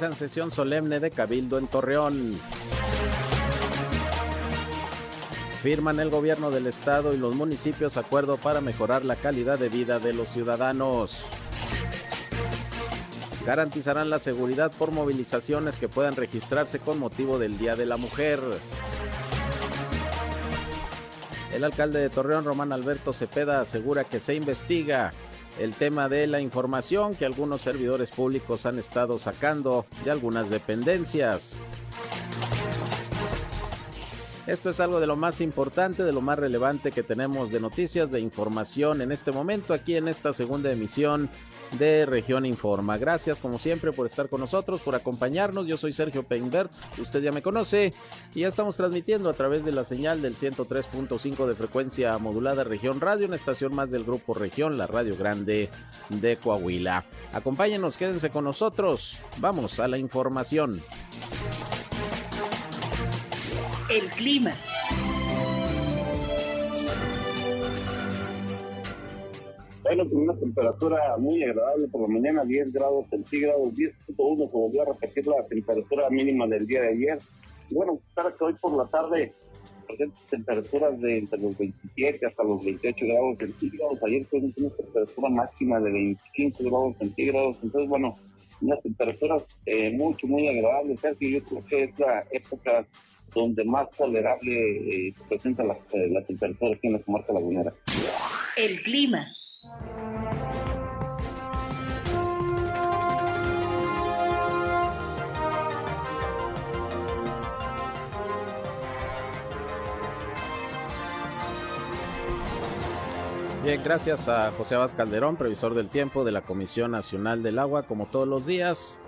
Realizan sesión solemne de Cabildo en Torreón. Firman el gobierno del estado y los municipios acuerdo para mejorar la calidad de vida de los ciudadanos. Garantizarán la seguridad por movilizaciones que puedan registrarse con motivo del Día de la Mujer. El alcalde de Torreón, Román Alberto Cepeda, asegura que se investiga el tema de la información que algunos servidores públicos han estado sacando de algunas dependencias. Esto es algo de lo más importante, de lo más relevante que tenemos de noticias, de información en este momento, aquí en esta segunda emisión de Región Informa. Gracias como siempre por estar con nosotros, por acompañarnos. Yo soy Sergio Peinbert, usted ya me conoce y ya estamos transmitiendo a través de la señal del 103.5 de frecuencia modulada Región Radio, una estación más del grupo Región, la Radio Grande de Coahuila. Acompáñenos, quédense con nosotros. Vamos a la información. El clima. Bueno, con una temperatura muy agradable por la mañana, 10 grados centígrados, 10.1 se volvió a repetir la temperatura mínima del día de ayer. bueno, para que hoy por la tarde temperaturas de entre los 27 hasta los 28 grados centígrados. Ayer fue una temperatura máxima de 25 grados centígrados. Entonces, bueno, unas temperaturas eh, mucho, muy agradables. Yo creo que es la época donde más tolerable eh, se presenta la, eh, la temperatura aquí en la comarca lagunera. El clima. Bien, gracias a José Abad Calderón, previsor del tiempo de la Comisión Nacional del Agua, como todos los días,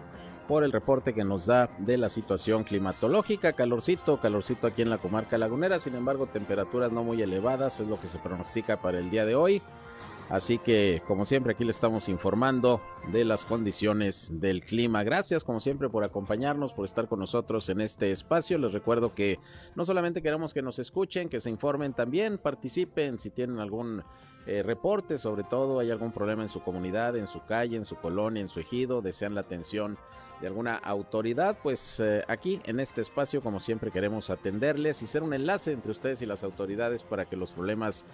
por el reporte que nos da de la situación climatológica. Calorcito, calorcito aquí en la comarca lagunera, sin embargo, temperaturas no muy elevadas, es lo que se pronostica para el día de hoy. Así que, como siempre, aquí le estamos informando de las condiciones del clima. Gracias, como siempre, por acompañarnos, por estar con nosotros en este espacio. Les recuerdo que no solamente queremos que nos escuchen, que se informen también, participen si tienen algún eh, reporte, sobre todo hay algún problema en su comunidad, en su calle, en su colonia, en su ejido, desean la atención de alguna autoridad, pues eh, aquí en este espacio, como siempre, queremos atenderles y ser un enlace entre ustedes y las autoridades para que los problemas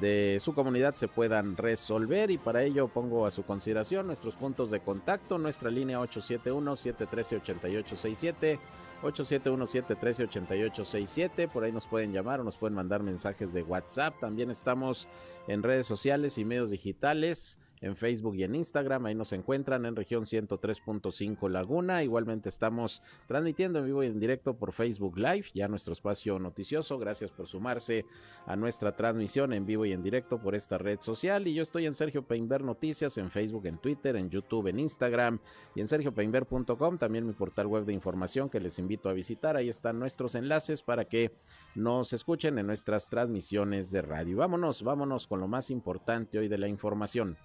de su comunidad se puedan resolver y para ello pongo a su consideración nuestros puntos de contacto, nuestra línea 871-713-8867. 871-713-8867, por ahí nos pueden llamar o nos pueden mandar mensajes de WhatsApp. También estamos en redes sociales y medios digitales en Facebook y en Instagram. Ahí nos encuentran en región 103.5 Laguna. Igualmente estamos transmitiendo en vivo y en directo por Facebook Live, ya nuestro espacio noticioso. Gracias por sumarse a nuestra transmisión en vivo y en directo por esta red social. Y yo estoy en Sergio Peinber Noticias, en Facebook, en Twitter, en YouTube, en Instagram y en sergiopeinber.com, también mi portal web de información que les invito a visitar. Ahí están nuestros enlaces para que nos escuchen en nuestras transmisiones de radio. Vámonos, vámonos con lo más importante hoy de la información.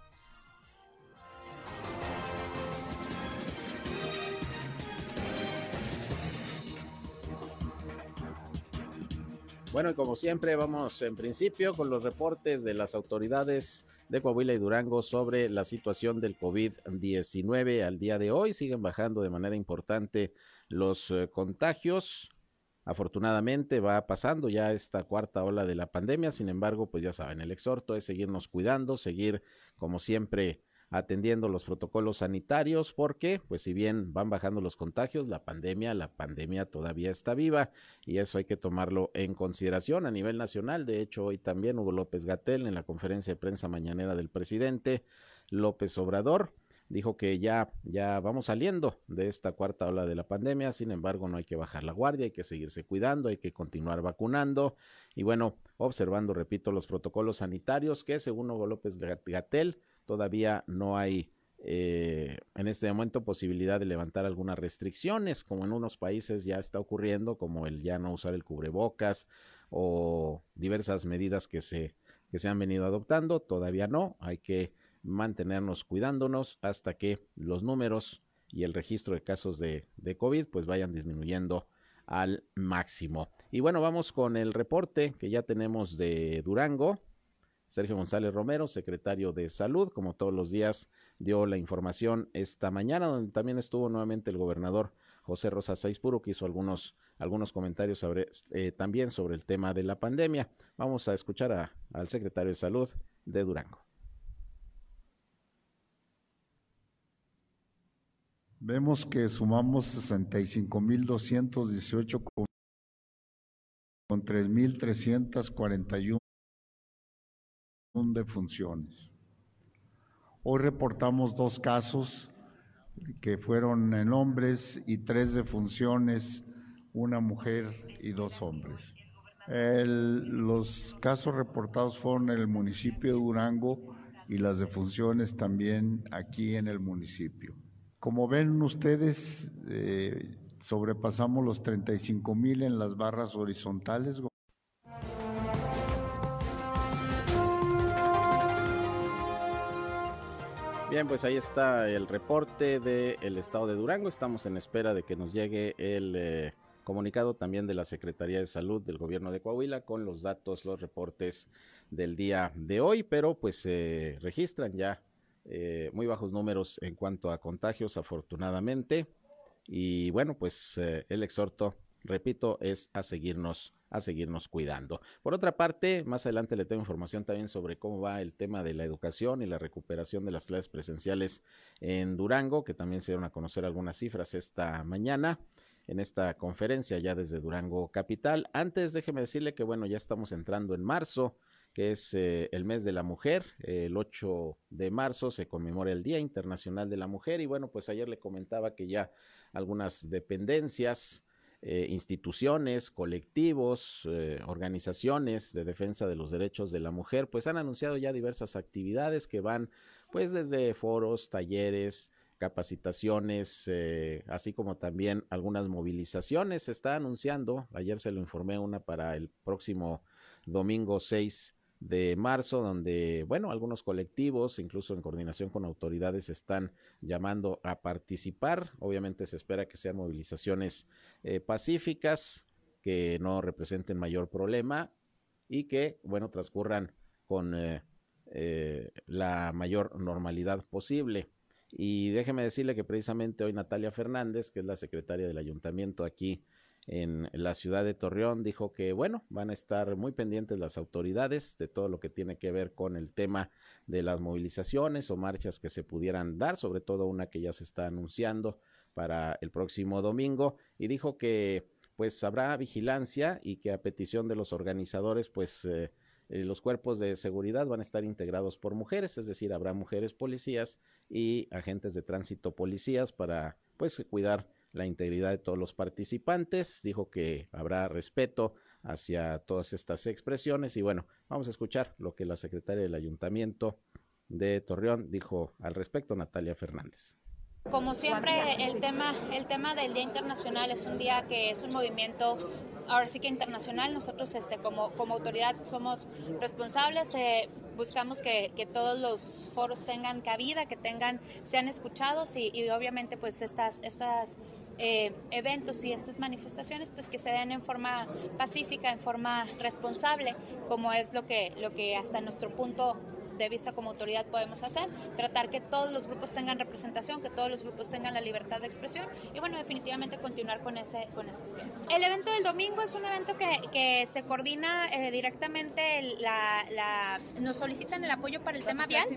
Bueno, y como siempre, vamos en principio con los reportes de las autoridades de Coahuila y Durango sobre la situación del COVID-19 al día de hoy. Siguen bajando de manera importante los eh, contagios. Afortunadamente va pasando ya esta cuarta ola de la pandemia, sin embargo, pues ya saben, el exhorto es seguirnos cuidando, seguir como siempre atendiendo los protocolos sanitarios porque, pues si bien van bajando los contagios, la pandemia, la pandemia todavía está viva y eso hay que tomarlo en consideración a nivel nacional. De hecho, hoy también Hugo López Gatel en la conferencia de prensa mañanera del presidente López Obrador dijo que ya, ya vamos saliendo de esta cuarta ola de la pandemia, sin embargo no hay que bajar la guardia, hay que seguirse cuidando, hay que continuar vacunando y bueno, observando, repito, los protocolos sanitarios que según Hugo López Gatel todavía no hay eh, en este momento posibilidad de levantar algunas restricciones, como en unos países ya está ocurriendo, como el ya no usar el cubrebocas o diversas medidas que se, que se han venido adoptando, todavía no, hay que mantenernos cuidándonos hasta que los números y el registro de casos de, de COVID pues vayan disminuyendo al máximo. Y bueno, vamos con el reporte que ya tenemos de Durango. Sergio González Romero, secretario de Salud, como todos los días, dio la información esta mañana, donde también estuvo nuevamente el gobernador José Rosa Saizpuro, que hizo algunos, algunos comentarios sobre, eh, también sobre el tema de la pandemia. Vamos a escuchar al secretario de Salud de Durango. Vemos que sumamos 65.218 con, con 3.341 de funciones. Hoy reportamos dos casos que fueron en hombres y tres de funciones, una mujer y dos hombres. los casos reportados fueron en el municipio de Durango y las defunciones también aquí en el municipio. Como ven ustedes, eh, sobrepasamos los 35 mil en las barras horizontales. Bien, pues ahí está el reporte del estado de Durango. Estamos en espera de que nos llegue el eh, comunicado también de la Secretaría de Salud del gobierno de Coahuila con los datos, los reportes del día de hoy, pero pues se registran ya eh, muy bajos números en cuanto a contagios, afortunadamente. Y bueno, pues eh, el exhorto, repito, es a seguirnos a seguirnos cuidando. Por otra parte, más adelante le tengo información también sobre cómo va el tema de la educación y la recuperación de las clases presenciales en Durango, que también se dieron a conocer algunas cifras esta mañana en esta conferencia ya desde Durango Capital. Antes, déjeme decirle que bueno, ya estamos entrando en marzo que es eh, el mes de la mujer. El 8 de marzo se conmemora el Día Internacional de la Mujer y bueno, pues ayer le comentaba que ya algunas dependencias, eh, instituciones, colectivos, eh, organizaciones de defensa de los derechos de la mujer, pues han anunciado ya diversas actividades que van pues desde foros, talleres, capacitaciones, así como también algunas movilizaciones. Se está anunciando, ayer se lo informé una para el próximo domingo 6 de marzo, donde, bueno, algunos colectivos, incluso en coordinación con autoridades, están llamando a participar. Obviamente se espera que sean movilizaciones eh, pacíficas, que no representen mayor problema y que, bueno, transcurran con eh, eh, la mayor normalidad posible. Y déjeme decirle que precisamente hoy Natalia Fernández, que es la secretaria del ayuntamiento aquí en la ciudad de Torreón dijo que, bueno, van a estar muy pendientes las autoridades de todo lo que tiene que ver con el tema de las movilizaciones o marchas que se pudieran dar, sobre todo una que ya se está anunciando para el próximo domingo, y dijo que pues habrá vigilancia y que a petición de los organizadores, pues eh, eh, los cuerpos de seguridad van a estar integrados por mujeres, es decir, habrá mujeres policías y agentes de tránsito policías para pues cuidar la integridad de todos los participantes, dijo que habrá respeto hacia todas estas expresiones y bueno, vamos a escuchar lo que la secretaria del ayuntamiento de Torreón dijo al respecto, Natalia Fernández. Como siempre, el tema, el tema del Día Internacional es un día que es un movimiento, ahora sí que internacional. Nosotros este, como, como autoridad somos responsables, eh, buscamos que, que, todos los foros tengan cabida, que tengan, sean escuchados y, y obviamente pues estas, estas eh, eventos y estas manifestaciones pues que se den en forma pacífica, en forma responsable, como es lo que, lo que hasta nuestro punto de vista como autoridad podemos hacer, tratar que todos los grupos tengan representación, que todos los grupos tengan la libertad de expresión y bueno, definitivamente continuar con ese, con ese esquema. El evento del domingo es un evento que, que se coordina eh, directamente, la, la, nos solicitan el apoyo para el tema vial,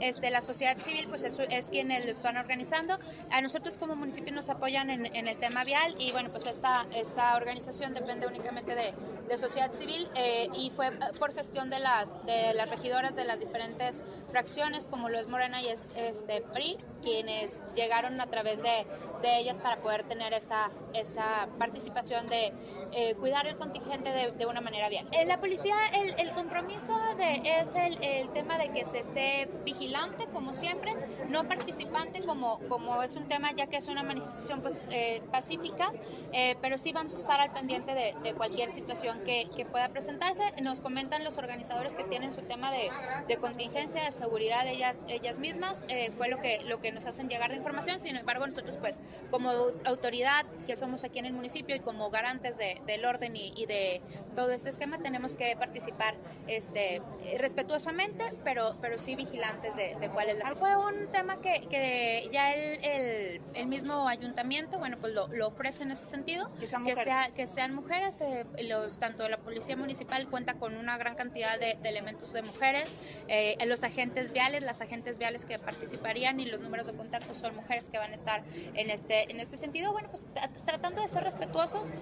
este, la sociedad civil pues es, es quienes lo están organizando, a nosotros como municipio nos apoyan en, en el tema vial y bueno, pues esta, esta organización depende únicamente de, de sociedad civil eh, y fue por gestión de las, de las regidoras de las diferentes diferentes fracciones como lo es Morena y es este PRI, quienes llegaron a través de, de ellas para poder tener esa, esa participación de eh, cuidar el contingente de, de una manera bien. En la policía, el, el compromiso de, es el, el, tema de que se esté vigilante, como siempre, no participante, como, como es un tema ya que es una manifestación pues, eh, pacífica, eh, pero sí vamos a estar al pendiente de, de cualquier situación que, que, pueda presentarse. Nos comentan los organizadores que tienen su tema de, de contingencia, de seguridad de ellas, ellas mismas, eh, fue lo que, lo que nos hacen llegar de información, sin embargo nosotros pues como autoridad que somos aquí en el municipio y como garantes de, del orden y, y, de todo este esquema tenemos que participar este, respetuosamente, pero, pero sí vigilantes de, de cuál es la Fue un tema que, que ya el, el, el, mismo ayuntamiento, bueno, pues lo, lo ofrece en ese sentido, que sean mujeres, que sea, que sean mujeres eh, los, tanto la policía municipal cuenta con una gran cantidad de, de elementos de mujeres, eh, los agentes viales, las agentes viales que participarían y los números de contacto son mujeres que van a estar en este, en este sentido, bueno, pues tratando de ser respetuosos.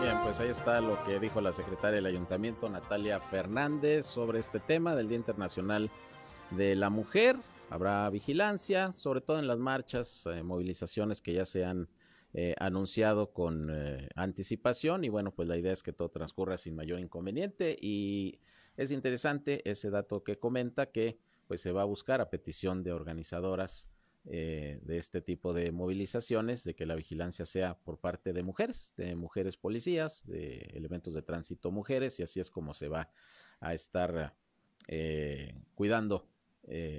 Bien, pues ahí está lo que dijo la secretaria del ayuntamiento, Natalia Fernández, sobre este tema del Día Internacional de la Mujer. Habrá vigilancia, sobre todo en las marchas, eh, movilizaciones que ya se han eh, anunciado con eh, anticipación y bueno, pues la idea es que todo transcurra sin mayor inconveniente y es interesante ese dato que comenta que pues se va a buscar a petición de organizadoras eh, de este tipo de movilizaciones, de que la vigilancia sea por parte de mujeres, de mujeres policías, de elementos de tránsito mujeres, y así es como se va a estar eh, cuidando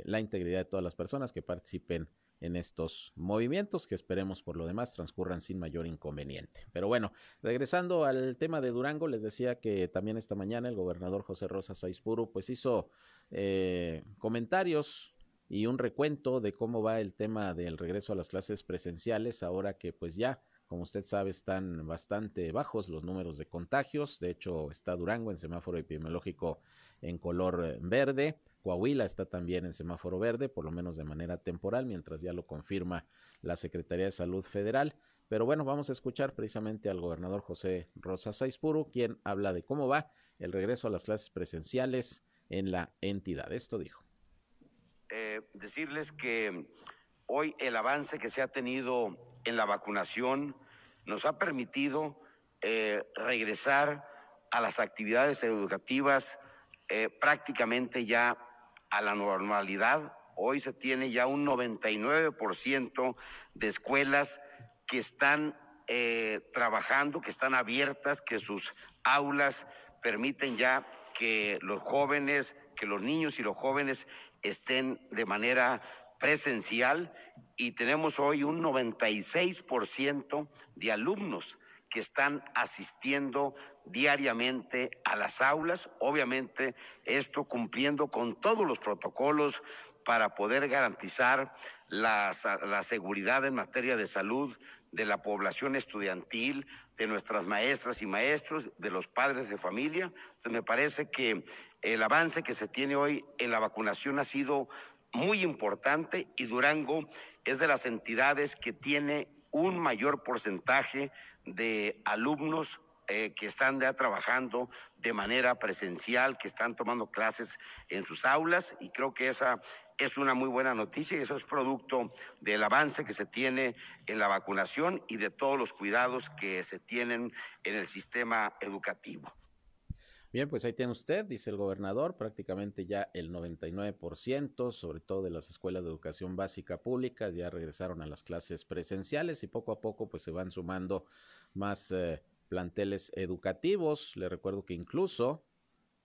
la integridad de todas las personas que participen en estos movimientos que esperemos por lo demás transcurran sin mayor inconveniente. Pero bueno, regresando al tema de Durango, les decía que también esta mañana el gobernador José Rosa Saizpuru pues hizo eh, comentarios y un recuento de cómo va el tema del regreso a las clases presenciales ahora que pues ya como usted sabe, están bastante bajos los números de contagios. De hecho, está Durango en semáforo epidemiológico en color eh, verde. Coahuila está también en semáforo verde, por lo menos de manera temporal, mientras ya lo confirma la Secretaría de Salud Federal. Pero bueno, vamos a escuchar precisamente al gobernador José Rosa Saizpuru, quien habla de cómo va el regreso a las clases presenciales en la entidad. Esto dijo. Eh, decirles que hoy el avance que se ha tenido en la vacunación nos ha permitido eh, regresar a las actividades educativas eh, prácticamente ya a la normalidad. Hoy se tiene ya un 99% de escuelas que están eh, trabajando, que están abiertas, que sus aulas permiten ya que los jóvenes, que los niños y los jóvenes estén de manera presencial y tenemos hoy un 96% de alumnos que están asistiendo diariamente a las aulas, obviamente esto cumpliendo con todos los protocolos para poder garantizar la, la, seguridad en materia de salud de la población estudiantil, de nuestras maestras y maestros, de los padres de familia. Me parece que el avance que se tiene hoy en la vacunación ha sido muy importante y Durango es de las entidades que tiene un mayor porcentaje de alumnos eh, que están ya trabajando de manera presencial, que están tomando clases en sus aulas y creo que esa es una muy buena noticia y eso es producto del avance que se tiene en la vacunación y de todos los cuidados que se tienen en el sistema educativo. Bien, pues ahí tiene usted, dice el gobernador, prácticamente ya el 99%, sobre todo de las escuelas de educación básica pública, ya regresaron a las clases presenciales y poco a poco pues se van sumando más eh, planteles educativos. Le recuerdo que incluso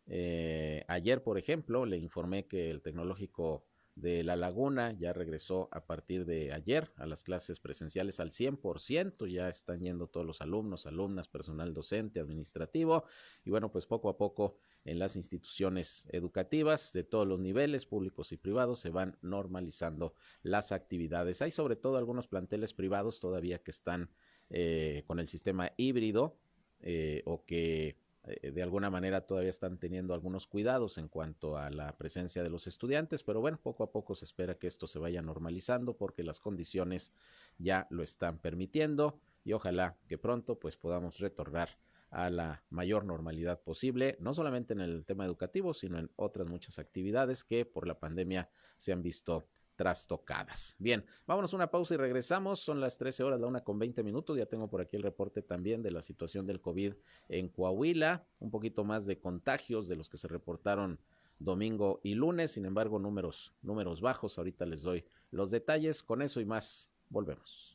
eh, ayer, por ejemplo, le informé que el tecnológico de La Laguna ya regresó a partir de ayer a las clases presenciales al 100%, ya están yendo todos los alumnos, alumnas, personal docente, administrativo y bueno, pues poco a poco en las instituciones educativas de todos los niveles, públicos y privados, se van normalizando las actividades. Hay sobre todo algunos planteles privados todavía que están eh, con el sistema híbrido eh, o que eh, de alguna manera todavía están teniendo algunos cuidados en cuanto a la presencia de los estudiantes, pero bueno, poco a poco se espera que esto se vaya normalizando porque las condiciones ya lo están permitiendo y ojalá que pronto pues podamos retornar a la mayor normalidad posible, no solamente en el tema educativo, sino en otras muchas actividades que por la pandemia se han visto trastocadas. Bien, vámonos una pausa y regresamos. Son las 13 horas, la una con 20 minutos. Ya tengo por aquí el reporte también de la situación del COVID en Coahuila. Un poquito más de contagios de los que se reportaron domingo y lunes. Sin embargo, números, números bajos. Ahorita les doy los detalles. Con eso y más, volvemos.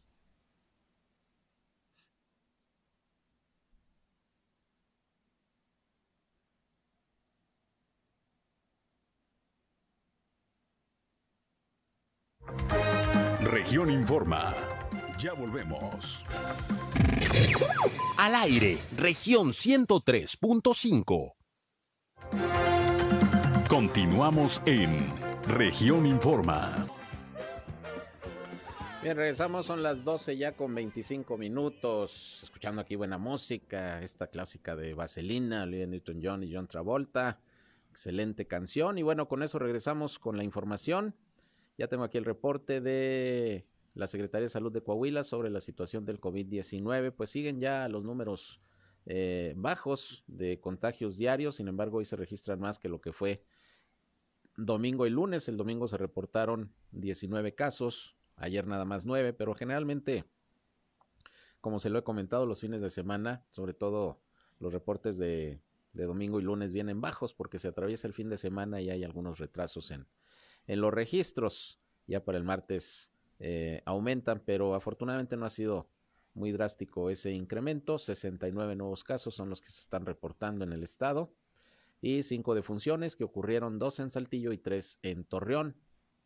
Región Informa. Ya volvemos. Al aire, región 103.5. Continuamos en región Informa. Bien, regresamos, son las 12 ya con 25 minutos, escuchando aquí buena música, esta clásica de Vaselina, Olivia Newton-John y John Travolta, excelente canción, y bueno, con eso regresamos con la información. Ya tengo aquí el reporte de la Secretaría de Salud de Coahuila sobre la situación del COVID-19. Pues siguen ya los números eh, bajos de contagios diarios, sin embargo hoy se registran más que lo que fue domingo y lunes. El domingo se reportaron 19 casos, ayer nada más 9, pero generalmente, como se lo he comentado, los fines de semana, sobre todo los reportes de, de domingo y lunes vienen bajos porque se atraviesa el fin de semana y hay algunos retrasos en, en los registros. Ya para el martes eh, aumentan, pero afortunadamente no ha sido muy drástico ese incremento. 69 nuevos casos son los que se están reportando en el estado y cinco defunciones que ocurrieron dos en Saltillo y tres en Torreón.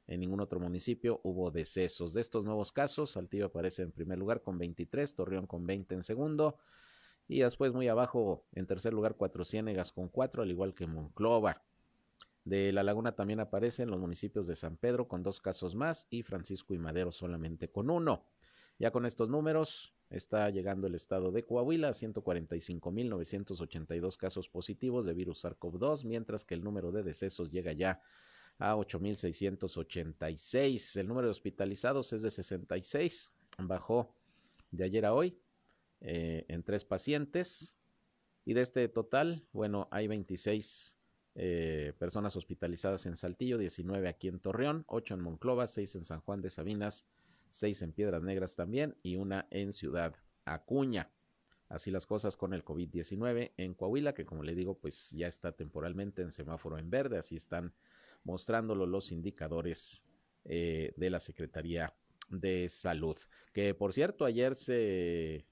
En ningún otro municipio hubo decesos. De estos nuevos casos, Saltillo aparece en primer lugar con 23, Torreón con 20 en segundo y después muy abajo en tercer lugar Cuatro Ciénegas con cuatro, al igual que Monclova. De La Laguna también aparecen los municipios de San Pedro con dos casos más y Francisco y Madero solamente con uno. Ya con estos números está llegando el estado de Coahuila a 145.982 casos positivos de virus SARS-CoV-2, mientras que el número de decesos llega ya a 8.686. El número de hospitalizados es de 66, bajó de ayer a hoy eh, en tres pacientes. Y de este total, bueno, hay 26 eh, personas hospitalizadas en Saltillo, 19 aquí en Torreón, 8 en Monclova, 6 en San Juan de Sabinas, 6 en Piedras Negras también y una en Ciudad Acuña. Así las cosas con el COVID-19 en Coahuila, que como le digo, pues ya está temporalmente en semáforo en verde, así están mostrándolo los indicadores eh, de la Secretaría de Salud. Que por cierto, ayer se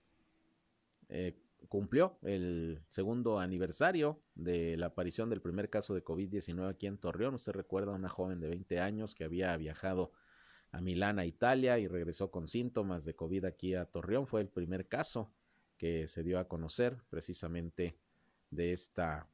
eh, cumplió el segundo aniversario de la aparición del primer caso de COVID-19 aquí en Torreón. Usted recuerda a una joven de 20 años que había viajado a Milán, a Italia, y regresó con síntomas de COVID aquí a Torreón. Fue el primer caso que se dio a conocer precisamente de esta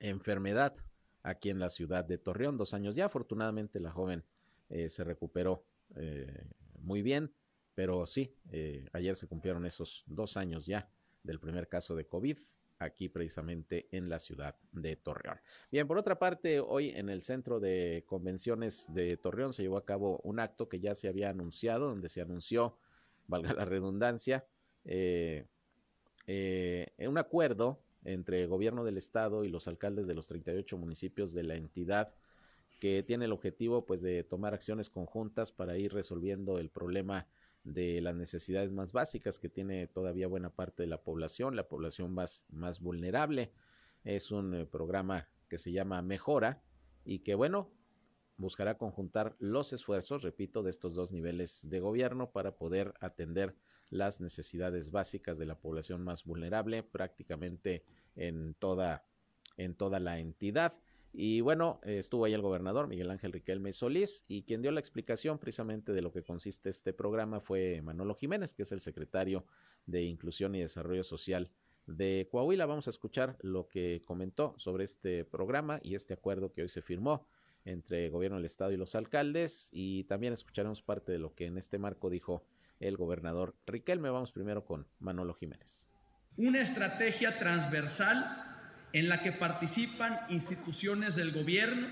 enfermedad aquí en la ciudad de Torreón. Dos años ya, afortunadamente la joven eh, se recuperó eh, muy bien, pero sí, eh, ayer se cumplieron esos dos años ya del primer caso de COVID aquí precisamente en la ciudad de Torreón. Bien, por otra parte, hoy en el centro de convenciones de Torreón se llevó a cabo un acto que ya se había anunciado, donde se anunció, valga la redundancia, eh, eh, un acuerdo entre el gobierno del estado y los alcaldes de los 38 municipios de la entidad que tiene el objetivo pues de tomar acciones conjuntas para ir resolviendo el problema de las necesidades más básicas que tiene todavía buena parte de la población, la población más, más vulnerable. Es un eh, programa que se llama Mejora y que, bueno, buscará conjuntar los esfuerzos, repito, de estos dos niveles de gobierno para poder atender las necesidades básicas de la población más vulnerable prácticamente en toda, en toda la entidad. Y bueno, estuvo ahí el gobernador Miguel Ángel Riquelme Solís y quien dio la explicación precisamente de lo que consiste este programa fue Manolo Jiménez, que es el secretario de Inclusión y Desarrollo Social de Coahuila. Vamos a escuchar lo que comentó sobre este programa y este acuerdo que hoy se firmó entre el gobierno del estado y los alcaldes y también escucharemos parte de lo que en este marco dijo el gobernador Riquelme. Vamos primero con Manolo Jiménez. Una estrategia transversal en la que participan instituciones del gobierno,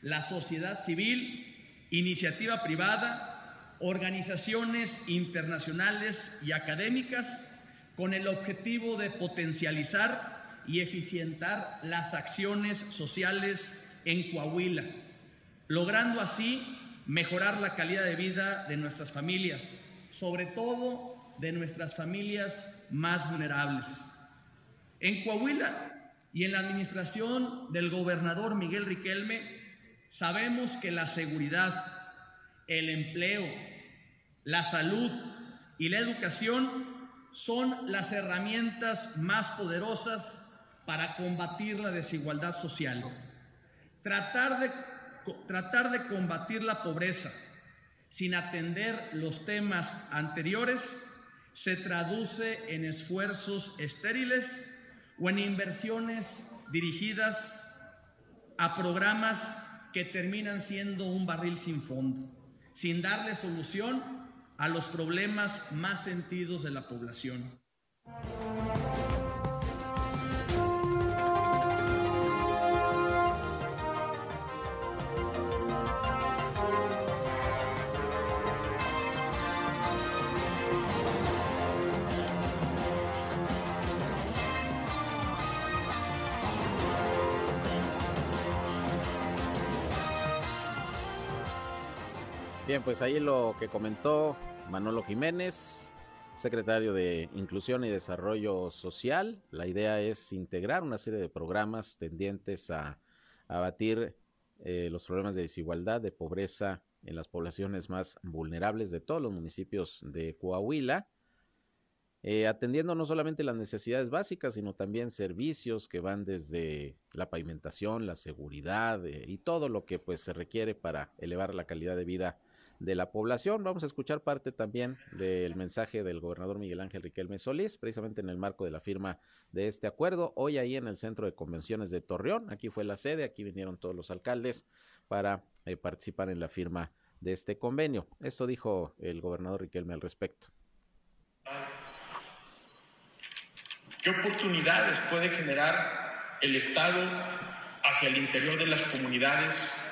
la sociedad civil, iniciativa privada, organizaciones internacionales y académicas con el objetivo de potencializar y eficientar las acciones sociales en Coahuila, logrando así mejorar la calidad de vida de nuestras familias, sobre todo de nuestras familias más vulnerables. En Coahuila y en la administración del gobernador Miguel Riquelme, sabemos que la seguridad, el empleo, la salud y la educación son las herramientas más poderosas para combatir la desigualdad social. Tratar de, tratar de combatir la pobreza sin atender los temas anteriores se traduce en esfuerzos estériles o en inversiones dirigidas a programas que terminan siendo un barril sin fondo, sin darle solución a los problemas más sentidos de la población. Bien, pues ahí lo que comentó Manolo Jiménez, secretario de Inclusión y Desarrollo Social. La idea es integrar una serie de programas tendientes a abatir eh, los problemas de desigualdad, de pobreza en las poblaciones más vulnerables de todos los municipios de Coahuila, eh, atendiendo no solamente las necesidades básicas, sino también servicios que van desde la pavimentación, la seguridad eh, y todo lo que pues se requiere para elevar la calidad de vida de la población. Vamos a escuchar parte también del mensaje del gobernador Miguel Ángel Riquelme Solís, precisamente en el marco de la firma de este acuerdo, hoy ahí en el Centro de Convenciones de Torreón. Aquí fue la sede, aquí vinieron todos los alcaldes para eh, participar en la firma de este convenio. Esto dijo el gobernador Riquelme al respecto. ¿Qué oportunidades puede generar el Estado hacia el interior de las comunidades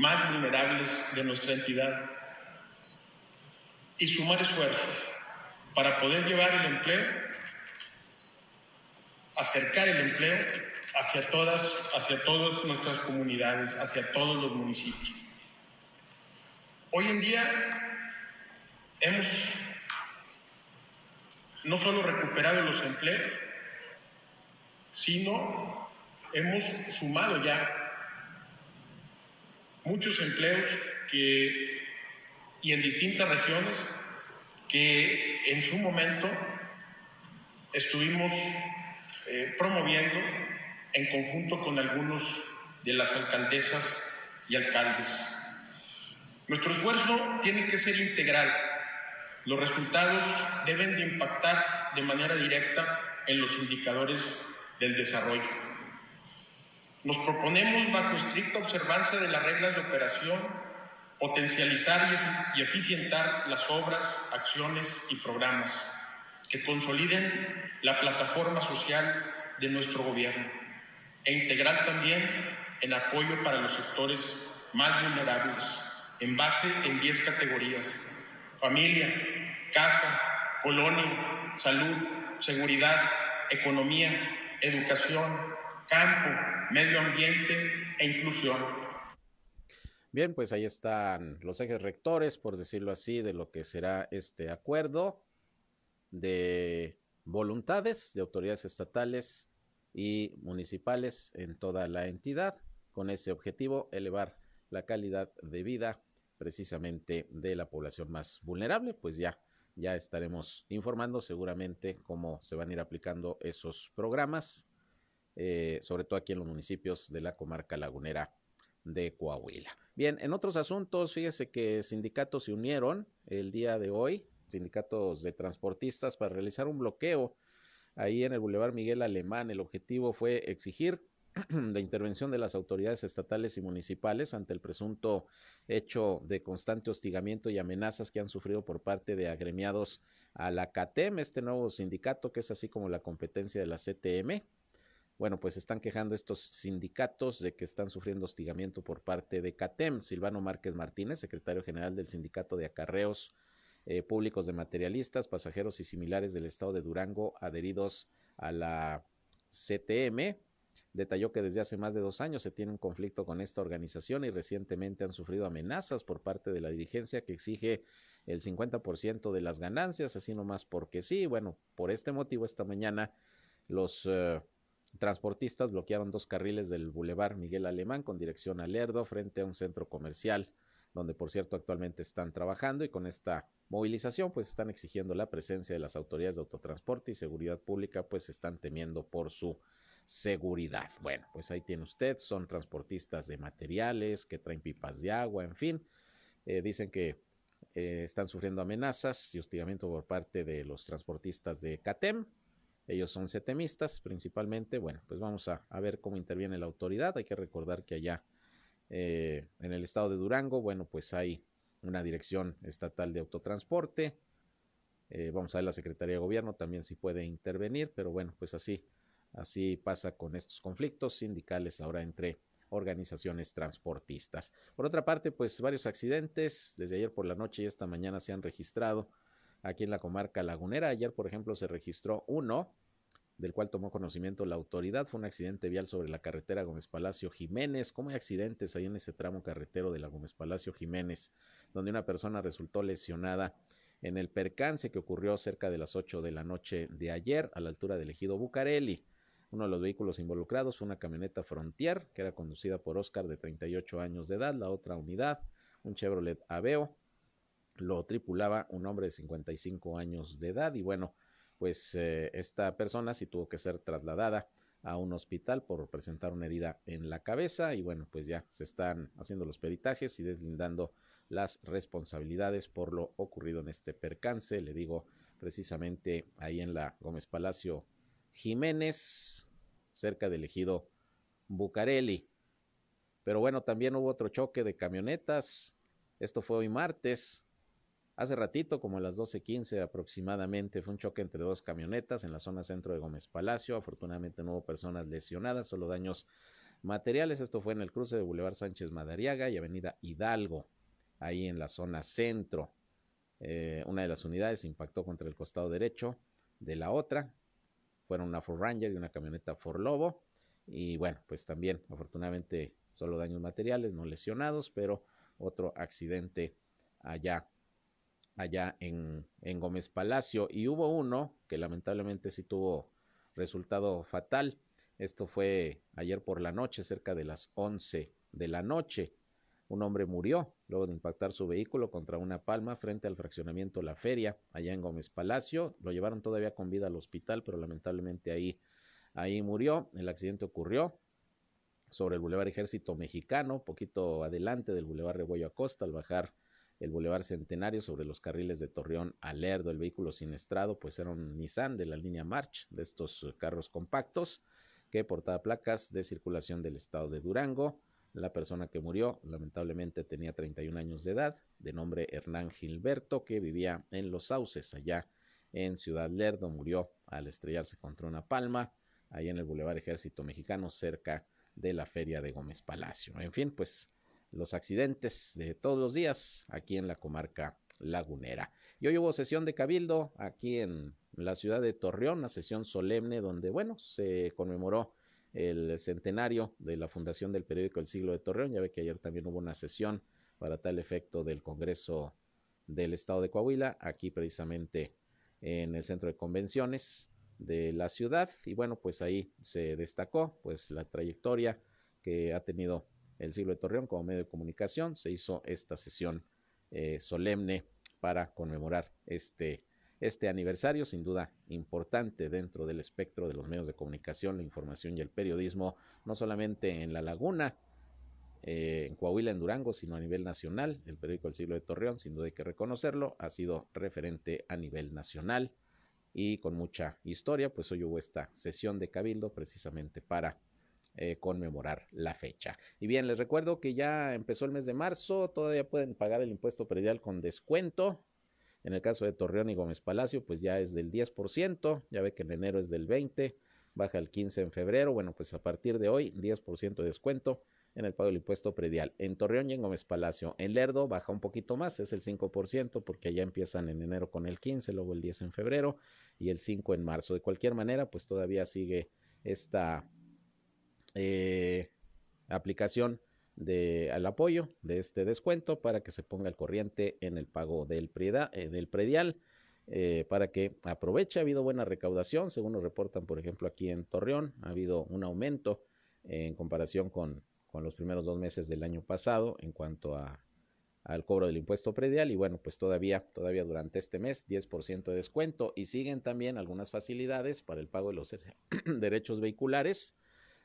más vulnerables de nuestra entidad y sumar esfuerzos para poder llevar el empleo, acercar el empleo hacia todas, hacia todas nuestras comunidades, hacia todos los municipios. Hoy en día hemos no solo recuperado los empleos, sino hemos sumado ya muchos empleos que, y en distintas regiones que en su momento estuvimos eh, promoviendo en conjunto con algunos de las alcaldesas y alcaldes. Nuestro esfuerzo tiene que ser integral. Los resultados deben de impactar de manera directa en los indicadores del desarrollo. Nos proponemos, bajo estricta observancia de las reglas de operación, potencializar y eficientar las obras, acciones y programas que consoliden la plataforma social de nuestro gobierno e integrar también en apoyo para los sectores más vulnerables en base en 10 categorías. Familia, casa, colonia, salud, seguridad, economía, educación, campo, medio ambiente e inclusión. Bien, pues ahí están los ejes rectores, por decirlo así, de lo que será este acuerdo de voluntades de autoridades estatales y municipales en toda la entidad, con ese objetivo, elevar la calidad de vida precisamente de la población más vulnerable, pues ya ya estaremos informando seguramente cómo se van a ir aplicando esos programas eh, sobre todo aquí en los municipios de la comarca lagunera de Coahuila. Bien, en otros asuntos, fíjese que sindicatos se unieron el día de hoy, sindicatos de transportistas, para realizar un bloqueo ahí en el Boulevard Miguel Alemán. El objetivo fue exigir la intervención de las autoridades estatales y municipales ante el presunto hecho de constante hostigamiento y amenazas que han sufrido por parte de agremiados a la CATEM, este nuevo sindicato que es así como la competencia de la CTM bueno, pues están quejando estos sindicatos de que están sufriendo hostigamiento por parte de CATEM. Silvano Márquez Martínez, secretario general del Sindicato de Acarreos eh, públicos de materialistas, pasajeros y similares del estado de Durango adheridos a la CTM. Detalló que desde hace más de dos años se tiene un conflicto con esta organización y recientemente han sufrido amenazas por parte de la dirigencia que exige el 50% de las ganancias, así nomás porque sí. Bueno, por este motivo esta mañana los eh, transportistas bloquearon dos carriles del Boulevard Miguel Alemán con dirección a Lerdo frente a un centro comercial donde por cierto actualmente están trabajando y con esta movilización pues están exigiendo la presencia de las autoridades de autotransporte y seguridad pública pues están temiendo por su seguridad. Bueno, pues ahí tiene usted, son transportistas de materiales que traen pipas de agua, en fin, eh, dicen que eh, están sufriendo amenazas y hostigamiento por parte de los transportistas de CATEM. Ellos son setemistas principalmente. Bueno, pues vamos a, a ver cómo interviene la autoridad. Hay que recordar que allá eh, en el estado de Durango, bueno, pues hay una dirección estatal de autotransporte. Eh, vamos a ver la Secretaría de Gobierno también si puede intervenir, pero bueno, pues así, así pasa con estos conflictos sindicales ahora entre organizaciones transportistas. Por otra parte, pues varios accidentes desde ayer por la noche y esta mañana se han registrado aquí en la comarca lagunera. Ayer, por ejemplo, se registró uno del cual tomó conocimiento la autoridad. Fue un accidente vial sobre la carretera Gómez Palacio Jiménez. ¿Cómo hay accidentes ahí en ese tramo carretero de la Gómez Palacio Jiménez, donde una persona resultó lesionada en el percance que ocurrió cerca de las 8 de la noche de ayer a la altura del ejido Bucareli? Uno de los vehículos involucrados fue una camioneta Frontier que era conducida por Oscar de 38 años de edad. La otra unidad, un Chevrolet Aveo, lo tripulaba un hombre de 55 años de edad y bueno, pues eh, esta persona sí tuvo que ser trasladada a un hospital por presentar una herida en la cabeza y bueno, pues ya se están haciendo los peritajes y deslindando las responsabilidades por lo ocurrido en este percance, le digo precisamente ahí en la Gómez Palacio Jiménez, cerca del ejido Bucareli. Pero bueno, también hubo otro choque de camionetas, esto fue hoy martes, Hace ratito, como a las 12.15 aproximadamente, fue un choque entre dos camionetas en la zona centro de Gómez Palacio. Afortunadamente no hubo personas lesionadas, solo daños materiales. Esto fue en el cruce de Boulevard Sánchez Madariaga y Avenida Hidalgo, ahí en la zona centro. Eh, una de las unidades impactó contra el costado derecho de la otra. Fueron una Ford Ranger y una camioneta Ford Lobo. Y bueno, pues también afortunadamente solo daños materiales, no lesionados, pero otro accidente allá allá en, en Gómez Palacio. Y hubo uno que lamentablemente sí tuvo resultado fatal. Esto fue ayer por la noche, cerca de las 11 de la noche. Un hombre murió luego de impactar su vehículo contra una palma frente al fraccionamiento La Feria, allá en Gómez Palacio. Lo llevaron todavía con vida al hospital, pero lamentablemente ahí, ahí murió. El accidente ocurrió sobre el Boulevard Ejército Mexicano, poquito adelante del Boulevard Rebollo Acosta, al bajar el Boulevard Centenario sobre los carriles de Torreón a Lerdo. El vehículo siniestrado pues era un Nissan de la línea March, de estos eh, carros compactos, que portaba placas de circulación del estado de Durango. La persona que murió lamentablemente tenía 31 años de edad, de nombre Hernán Gilberto, que vivía en Los Sauces, allá en Ciudad Lerdo. Murió al estrellarse contra una palma, ahí en el Boulevard Ejército Mexicano, cerca de la Feria de Gómez Palacio. En fin, pues los accidentes de todos los días aquí en la comarca lagunera. Y hoy hubo sesión de cabildo aquí en la ciudad de Torreón, una sesión solemne donde, bueno, se conmemoró el centenario de la fundación del periódico El Siglo de Torreón. Ya ve que ayer también hubo una sesión para tal efecto del Congreso del Estado de Coahuila, aquí precisamente en el centro de convenciones de la ciudad. Y bueno, pues ahí se destacó pues la trayectoria que ha tenido el siglo de Torreón como medio de comunicación. Se hizo esta sesión eh, solemne para conmemorar este, este aniversario, sin duda importante dentro del espectro de los medios de comunicación, la información y el periodismo, no solamente en La Laguna, eh, en Coahuila, en Durango, sino a nivel nacional. El periódico El Siglo de Torreón, sin duda hay que reconocerlo, ha sido referente a nivel nacional y con mucha historia, pues hoy hubo esta sesión de cabildo precisamente para eh, conmemorar la fecha. Y bien, les recuerdo que ya empezó el mes de marzo, todavía pueden pagar el impuesto predial con descuento. En el caso de Torreón y Gómez Palacio, pues ya es del 10%, ya ve que en enero es del 20%, baja el 15% en febrero, bueno, pues a partir de hoy 10% de descuento en el pago del impuesto predial. En Torreón y en Gómez Palacio. En Lerdo baja un poquito más, es el 5%, porque allá empiezan en enero con el 15, luego el 10 en febrero y el 5 en marzo. De cualquier manera, pues todavía sigue esta eh, aplicación de, al apoyo de este descuento para que se ponga el corriente en el pago del, eh, del predial. Eh, para que aproveche. Ha habido buena recaudación, según nos reportan, por ejemplo, aquí en Torreón, ha habido un aumento en comparación con, con los primeros dos meses del año pasado en cuanto al cobro del impuesto predial y bueno, pues todavía, todavía durante este mes 10% de descuento y siguen también algunas facilidades para el pago de los derechos vehiculares,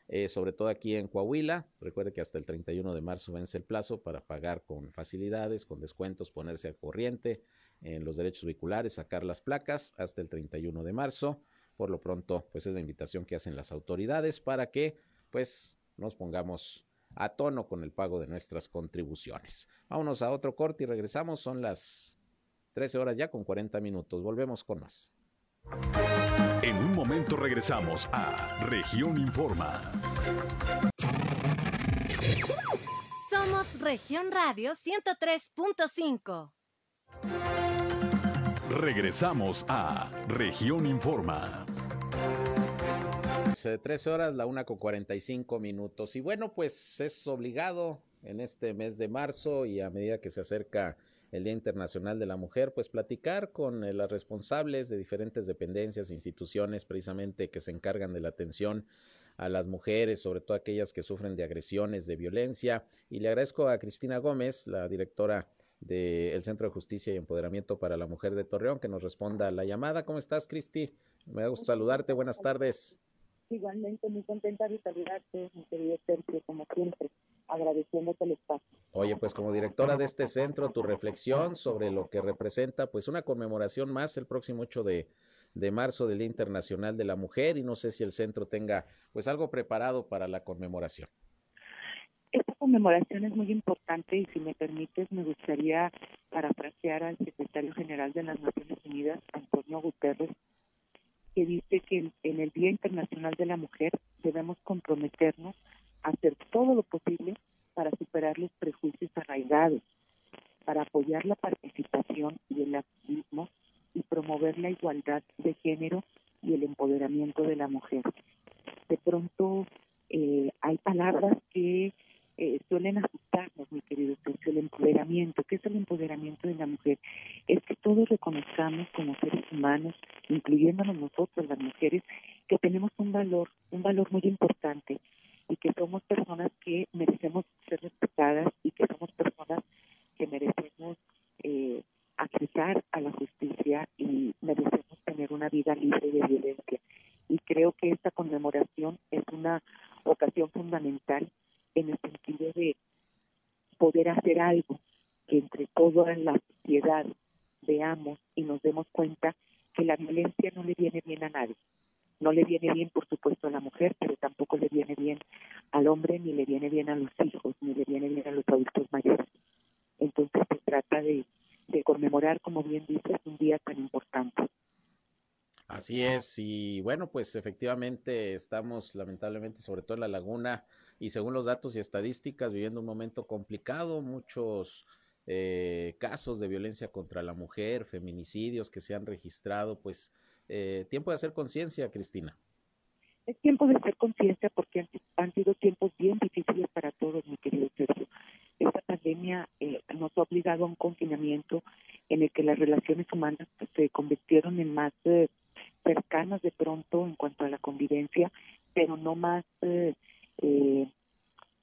eh, sobre todo aquí en Coahuila. Recuerde que hasta el 31 de marzo vence el plazo para pagar con facilidades, con descuentos, ponerse al corriente en los derechos vehiculares, sacar las placas hasta el 31 de marzo. Por lo pronto, pues es la invitación que hacen las autoridades para que pues nos pongamos a tono con el pago de nuestras contribuciones. Vámonos a otro corte y regresamos. Son las 13 horas ya con 40 minutos. Volvemos con más. En un momento regresamos a Región Informa. Somos Región Radio 103.5. Regresamos a Región Informa. 13 horas, la una con 45 minutos. Y bueno, pues es obligado en este mes de marzo y a medida que se acerca el Día Internacional de la Mujer, pues platicar con eh, las responsables de diferentes dependencias, instituciones precisamente que se encargan de la atención a las mujeres, sobre todo aquellas que sufren de agresiones, de violencia. Y le agradezco a Cristina Gómez, la directora del Centro de Justicia y Empoderamiento para la Mujer de Torreón, que nos responda a la llamada. ¿Cómo estás, Cristi? Me da gusto saludarte. Buenas tardes. Igualmente, muy contenta de saludarte, mi querido Sergio, como siempre, agradeciéndote el espacio. Oye, pues como directora de este centro, tu reflexión sobre lo que representa, pues una conmemoración más el próximo 8 de, de marzo del Día Internacional de la Mujer y no sé si el centro tenga pues algo preparado para la conmemoración. Esta conmemoración es muy importante y si me permites me gustaría parafrasear al secretario general de las Naciones Unidas, Antonio Guterres, que dice que en el Día Internacional de la Mujer debemos comprometernos hacer todo lo posible para superar los prejuicios arraigados, para apoyar la participación y el activismo y promover la igualdad de género y el empoderamiento de la mujer. De pronto eh, hay palabras que eh, suelen asustarnos, mi querido el empoderamiento. ¿Qué es el empoderamiento de la mujer? Es que todos reconozcamos como seres humanos, incluyéndonos nosotros, las mujeres, que tenemos un valor, un valor muy importante y que somos personas que merecemos ser respetadas y que somos personas que merecemos eh, accesar a la justicia y merecemos tener una vida libre de violencia. Y creo que esta conmemoración es una ocasión fundamental en el sentido de poder hacer algo que entre toda la sociedad veamos y nos demos cuenta que la violencia no le viene bien a nadie. No le viene bien, por supuesto, a la mujer, pero tampoco le viene bien al hombre, ni le viene bien a los hijos, ni le viene bien a los adultos mayores. Entonces se trata de, de conmemorar, como bien dices, un día tan importante. Así es, y bueno, pues efectivamente estamos lamentablemente, sobre todo en la laguna, y según los datos y estadísticas, viviendo un momento complicado, muchos eh, casos de violencia contra la mujer, feminicidios que se han registrado, pues eh, tiempo de hacer conciencia, Cristina. Es tiempo de hacer conciencia porque han, sido tiempos bien difíciles para todos, mi querido Sergio. Esta pandemia eh, nos ha obligado a un confinamiento en el que las relaciones humanas pues, se convirtieron en más cercanas de pronto en cuanto a la convivencia, pero no más eh,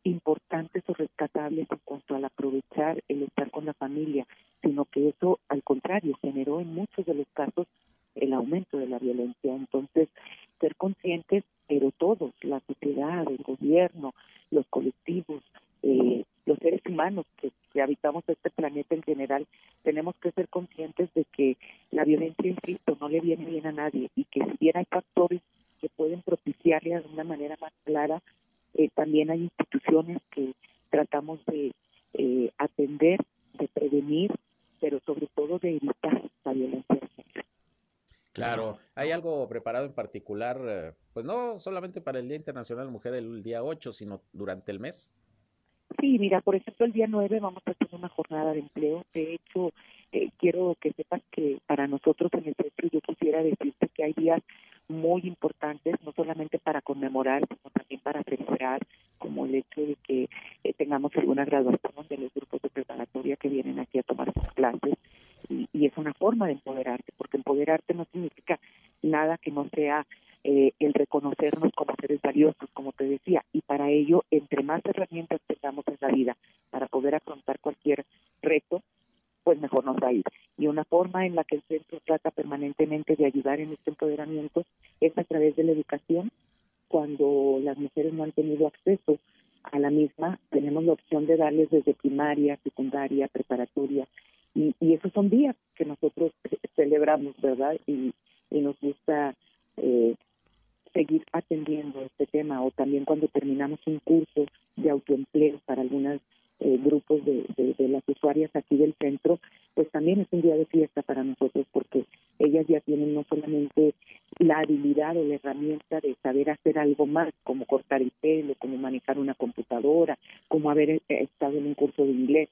importantes o rescatables en cuanto al aprovechar el estar con la familia, sino que eso al contrario generó en muchos de los casos el aumento de la violencia. Entonces, ser conscientes, pero todos, la sociedad, el gobierno, los colectivos, eh, los seres humanos que, que, habitamos este planeta en general, tenemos que ser conscientes de que la violencia, insisto, no le viene bien a nadie y que si bien hay factores que pueden propiciarle de una manera más clara eh, también hay instituciones que tratamos de eh, atender, de prevenir, pero sobre todo de evitar la violencia Claro, ¿hay algo preparado en particular, eh, pues no solamente para el Día Internacional de Mujer el día 8, sino durante el mes? Sí, mira, por ejemplo, el día 9 vamos a hacer una jornada de empleo. De hecho, eh, quiero que sepas que para nosotros en el centro yo quisiera decirte que hay días muy importantes, no solamente para conmemorar, sino también para celebrar, como el hecho de que eh, tengamos alguna graduación de los grupos de preparatoria que vienen aquí a tomar sus clases. Y, y es una forma de empoderarte, porque empoderarte no significa nada que no sea eh, el reconocernos como seres valiosos, como te decía, y para ello, entre más herramientas tengamos en la vida para poder afrontar cualquier reto, pues mejor nos va a ir. Y una forma en la que el centro trata permanentemente de ayudar en este empoderamiento es a través de la educación. Cuando las mujeres no han tenido acceso a la misma, tenemos la opción de darles desde primaria, secundaria, preparatoria, y, y esos son días que nosotros celebramos, ¿verdad? Y, y nos gusta eh, seguir atendiendo este tema o también cuando terminamos un curso de autoempleo para algunos eh, grupos de, de, las usuarias aquí del centro, pues también es un día de fiesta para nosotros porque ellas ya tienen no solamente la habilidad o la herramienta de saber hacer algo más, como cortar el pelo, como manejar una computadora, como haber eh, estado en un curso de inglés,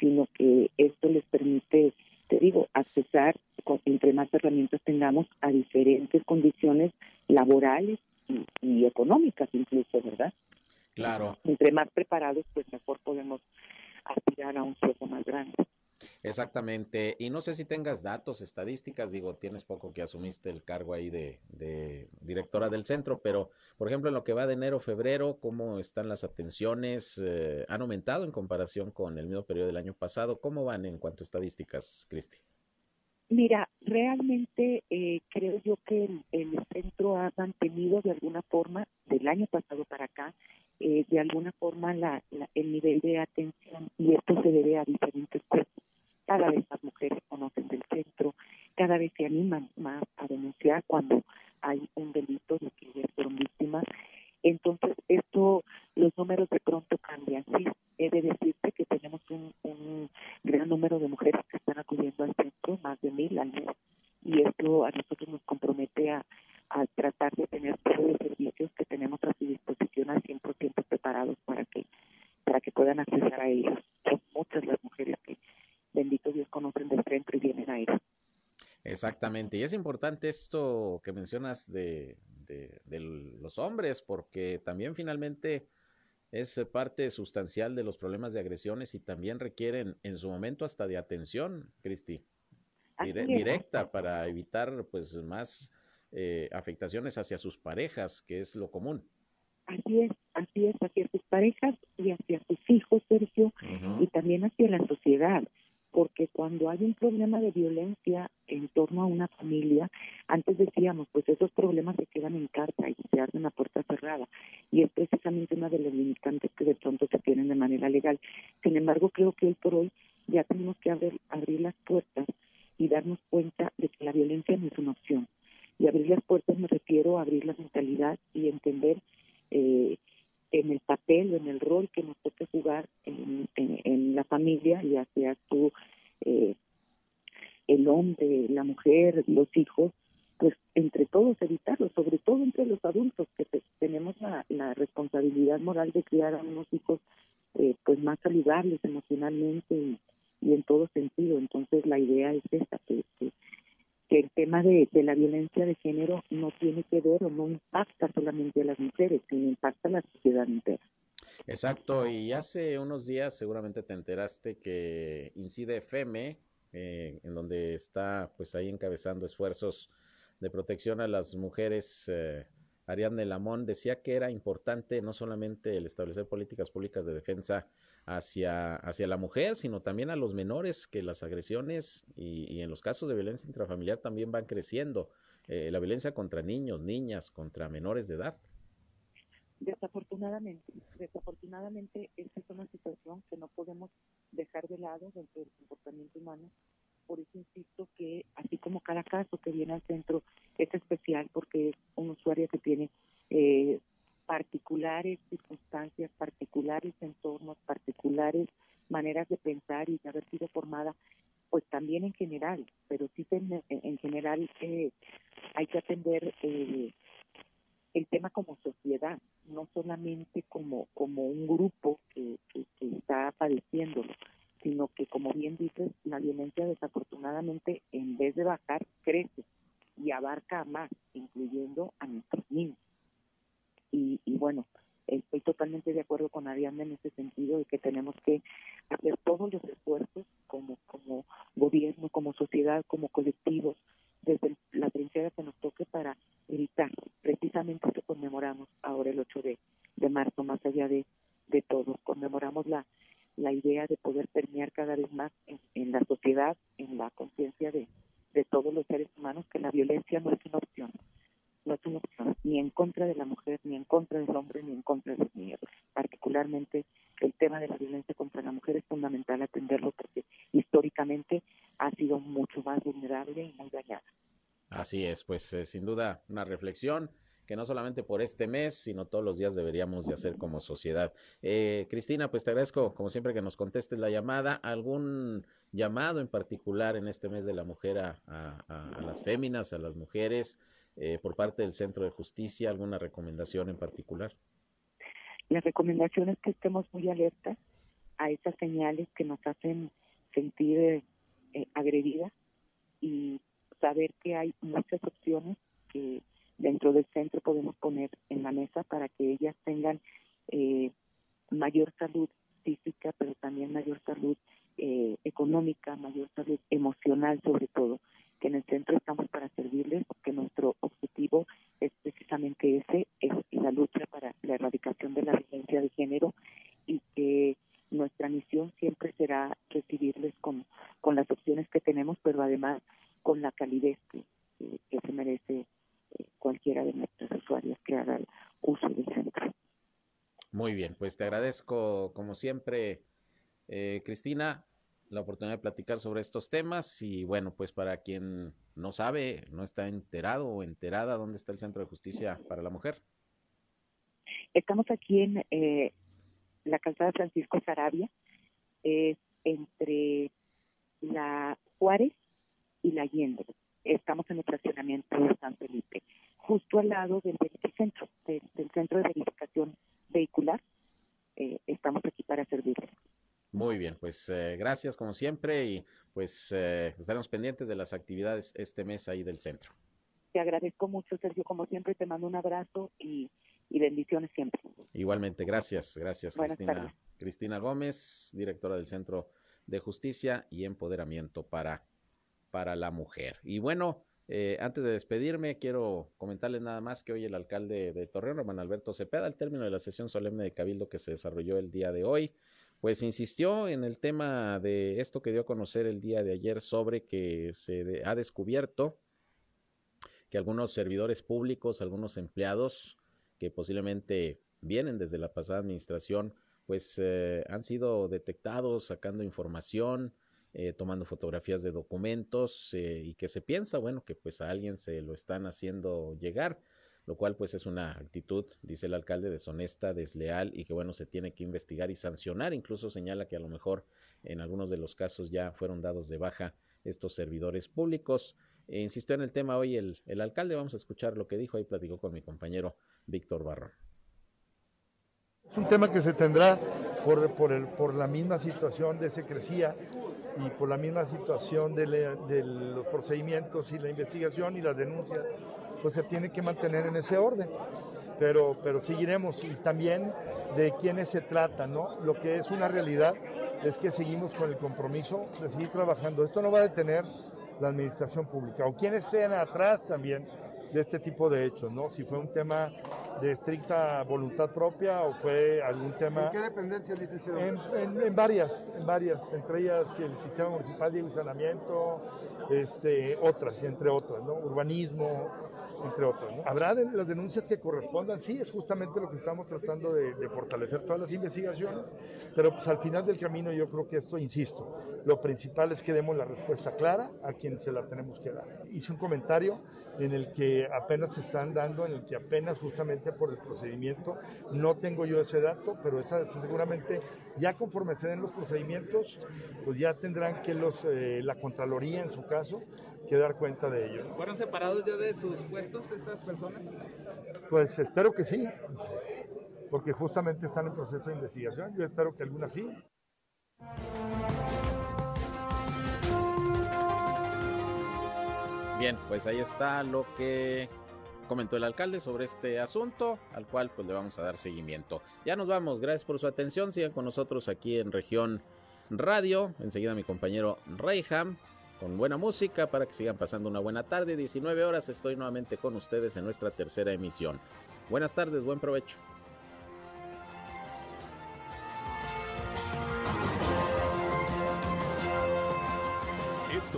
sino que esto les permite te digo, accesar, entre más herramientas tengamos, a diferentes condiciones laborales y, económicas incluso, ¿verdad? Claro. Entre más preparados, pues mejor podemos aspirar a un sueldo más grande. Exactamente. Y no sé si tengas datos, estadísticas, digo, tienes poco que asumiste el cargo ahí de, de, directora del centro, pero, por ejemplo, en lo que va de enero, febrero, ¿cómo están las atenciones? Eh, ¿Han aumentado en comparación con el mismo periodo del año pasado? ¿Cómo van en cuanto a estadísticas, Cristi? Mira, realmente eh, creo yo que el, el, centro ha mantenido de alguna forma, del año pasado para acá, eh, de alguna forma la, la, el nivel de atención y esto se debe a diferentes cosas. Cada vez más mujeres conocen del centro, cada vez se animan más a denunciar cuando hay un delito de que ellas fueron víctimas. Entonces, esto, los números de pronto cambian. Sí, he de decirte que tenemos un, un gran número de mujeres que están acudiendo al centro, más de mil al mes, y esto a nosotros nos compromete a, a tratar de tener todos los servicios que tenemos a su disposición al 100% preparados para que para que puedan acceder a ellos. Son muchas las mujeres que, bendito Dios, conocen del centro y vienen a ellos. Exactamente, y es importante esto que mencionas de, de, de los hombres, porque también finalmente es parte sustancial de los problemas de agresiones y también requieren en su momento hasta de atención, Cristi, dire directa para evitar pues más eh, afectaciones hacia sus parejas, que es lo común. Así es, así es, hacia sus parejas y hacia sus hijos, Sergio, uh -huh. y también hacia la sociedad, porque cuando hay un problema de violencia en torno a una familia, antes decíamos, pues esos problemas se quedan en casa y se hacen a puerta cerrada, y es precisamente una de las limitantes que de pronto se tienen de manera legal. Sin embargo, creo que hoy por hoy ya tenemos que abrir, abrir las puertas y darnos cuenta de que la violencia no es una opción y abrir las puertas me refiero a abrir la mentalidad y entender eh, en el papel o en el rol que nos toca jugar en, en, en la familia, ya sea tú, eh, el hombre, la mujer, los hijos, pues entre todos evitarlo, sobre todo entre los adultos que te, tenemos la, responsabilidad moral de criar a unos hijos eh, pues más saludables emocionalmente y, en todo sentido. Entonces la idea es esta, que el tema de, de, la violencia de género no tiene que ver o no impacta solamente a las mujeres, sino impacta a la sociedad entera. Exacto, y hace unos días seguramente te enteraste que incide FEME, eh, en donde está pues ahí encabezando esfuerzos de protección a las mujeres. Eh, Ariadne Lamón decía que era importante no solamente el establecer políticas públicas de defensa hacia, hacia la mujer, sino también a los menores, que las agresiones y, y en los casos de violencia intrafamiliar también van creciendo. Eh, la violencia contra niños, niñas, contra menores de edad. Desafortunadamente, desafortunadamente esta es una situación que no podemos dejar de lado dentro del comportamiento humano. Por eso insisto que así como cada caso que viene al centro es especial porque es un usuario que tiene eh, particulares circunstancias, particulares entornos, particulares maneras de pensar y de haber sido formada, pues también en general, pero sí en, en general eh, hay que atender eh, el tema como sociedad, solamente como como un grupo que, que, que está padeciéndolo, sino que, como bien dices, la violencia desafortunadamente, en vez de bajar, crece y abarca a más, incluyendo a nuestros niños. Y, y bueno, estoy totalmente de acuerdo con Ariadna en ese sentido de que tenemos que hacer todos los esfuerzos como, como gobierno, como sociedad, como colectivos, desde la trinchera que nos toque para evitar precisamente que conmemoramos ahora el 8 de, de marzo, más allá de, de todos, conmemoramos la, la idea de poder permear cada vez más en, en la sociedad, en la conciencia de, de todos los seres humanos, que la violencia no es una opción, no es una opción, ni en contra de la mujer, ni en contra del hombre, ni en contra de los niños. Particularmente el tema de la violencia contra la mujer es fundamental atenderlo porque históricamente ha sido mucho más vulnerable y muy dañada. Así es, pues eh, sin duda una reflexión que no solamente por este mes, sino todos los días deberíamos de hacer como sociedad. Eh, Cristina, pues te agradezco, como siempre, que nos contestes la llamada. ¿Algún llamado en particular en este mes de la mujer a, las féminas, a las mujeres, eh, por parte del Centro de Justicia? ¿Alguna recomendación en particular? La recomendación es que estemos muy alertas a esas señales que nos hacen sentir eh, agredidas y saber que hay muchas opciones que dentro del centro podemos poner en la mesa para que ellas tengan eh, mayor salud física, pero también mayor salud eh, económica, mayor salud emocional sobre todo, que en el centro estamos para servirles, porque nuestro objetivo es precisamente ese, es la lucha para la erradicación de la violencia de género y que nuestra misión siempre será recibirles con, con las opciones que tenemos, pero además con la calidez que, que se merece eh, cualquiera de nuestras usuarias que haga uso del centro. Muy bien, pues te agradezco como siempre, eh, Cristina, la oportunidad de platicar sobre estos temas y bueno, pues para quien no sabe, no está enterado o enterada, ¿dónde está el Centro de Justicia para la Mujer? Estamos aquí en eh, la calzada Francisco Sarabia, eh, entre la Juárez y la Allende. Estamos en el fraccionamiento de San Felipe, justo al lado del centro, del, del centro de verificación vehicular. Eh, estamos aquí para servirles. Muy bien, pues eh, gracias como siempre y pues eh, estaremos pendientes de las actividades este mes ahí del centro. Te agradezco mucho, Sergio, como siempre, te mando un abrazo y, y bendiciones siempre. Igualmente, gracias, gracias Buenas Cristina. tardes. Cristina Gómez, directora del Centro de Justicia y Empoderamiento para, para la Mujer. Y bueno, eh, antes de despedirme, quiero comentarles nada más que hoy el alcalde de Torreón, Román Alberto Cepeda, al término de la sesión solemne de Cabildo que se desarrolló el día de hoy, pues insistió en el tema de esto que dio a conocer el día de ayer sobre que se ha descubierto que algunos servidores públicos, algunos empleados que posiblemente vienen desde la pasada administración, pues eh, han sido detectados sacando información, eh, tomando fotografías de documentos eh, y que se piensa, bueno, que pues a alguien se lo están haciendo llegar, lo cual pues es una actitud, dice el alcalde, deshonesta, desleal y que bueno, se tiene que investigar y sancionar. Incluso señala que a lo mejor en algunos de los casos ya fueron dados de baja estos servidores públicos. E insistió en el tema hoy el, el alcalde, vamos a escuchar lo que dijo, ahí platicó con mi compañero Víctor Barrón. Es un tema que se tendrá por, por, el- por la misma situación de secrecía y por la misma situación de, los procedimientos y la investigación y las denuncias, pues se tiene que mantener en ese orden. Pero, pero seguiremos y también de quiénes se trata, ¿no? Lo que es una realidad es que seguimos con el compromiso de seguir trabajando. Esto no va a detener la administración pública o quienes estén atrás también de este tipo de hechos, ¿no? Si fue un tema de estricta voluntad propia o fue algún tema... ¿En qué dependencia, licenciado? En, en- en varias, en varias, entre ellas el Sistema Municipal de Saneamiento, este, otras, entre otras, ¿no? Urbanismo, entre otras. ¿no? Habrá de las denuncias que correspondan, sí, es justamente lo que estamos tratando de, de fortalecer todas las investigaciones, pero pues al final del camino yo creo que esto, insisto, lo principal es que demos la respuesta clara a quien se la tenemos que dar. Hice un comentario en el que apenas se están dando, en el que apenas justamente por el procedimiento, no tengo yo ese dato, pero esa, seguramente ya conforme se den los procedimientos, pues ya tendrán que los, eh, la Contraloría en su caso, que dar cuenta de ello. ¿Fueron separados ya de sus puestos estas personas? Pues espero que sí, porque justamente están en proceso de investigación. Yo espero que algunas sí. Bien, pues ahí está lo que comentó el alcalde sobre este asunto, al cual pues le vamos a dar seguimiento. Ya nos vamos, gracias por su atención, sigan con nosotros aquí en región radio, enseguida mi compañero Reyham con buena música para que sigan pasando una buena tarde, 19 horas estoy nuevamente con ustedes en nuestra tercera emisión. Buenas tardes, buen provecho.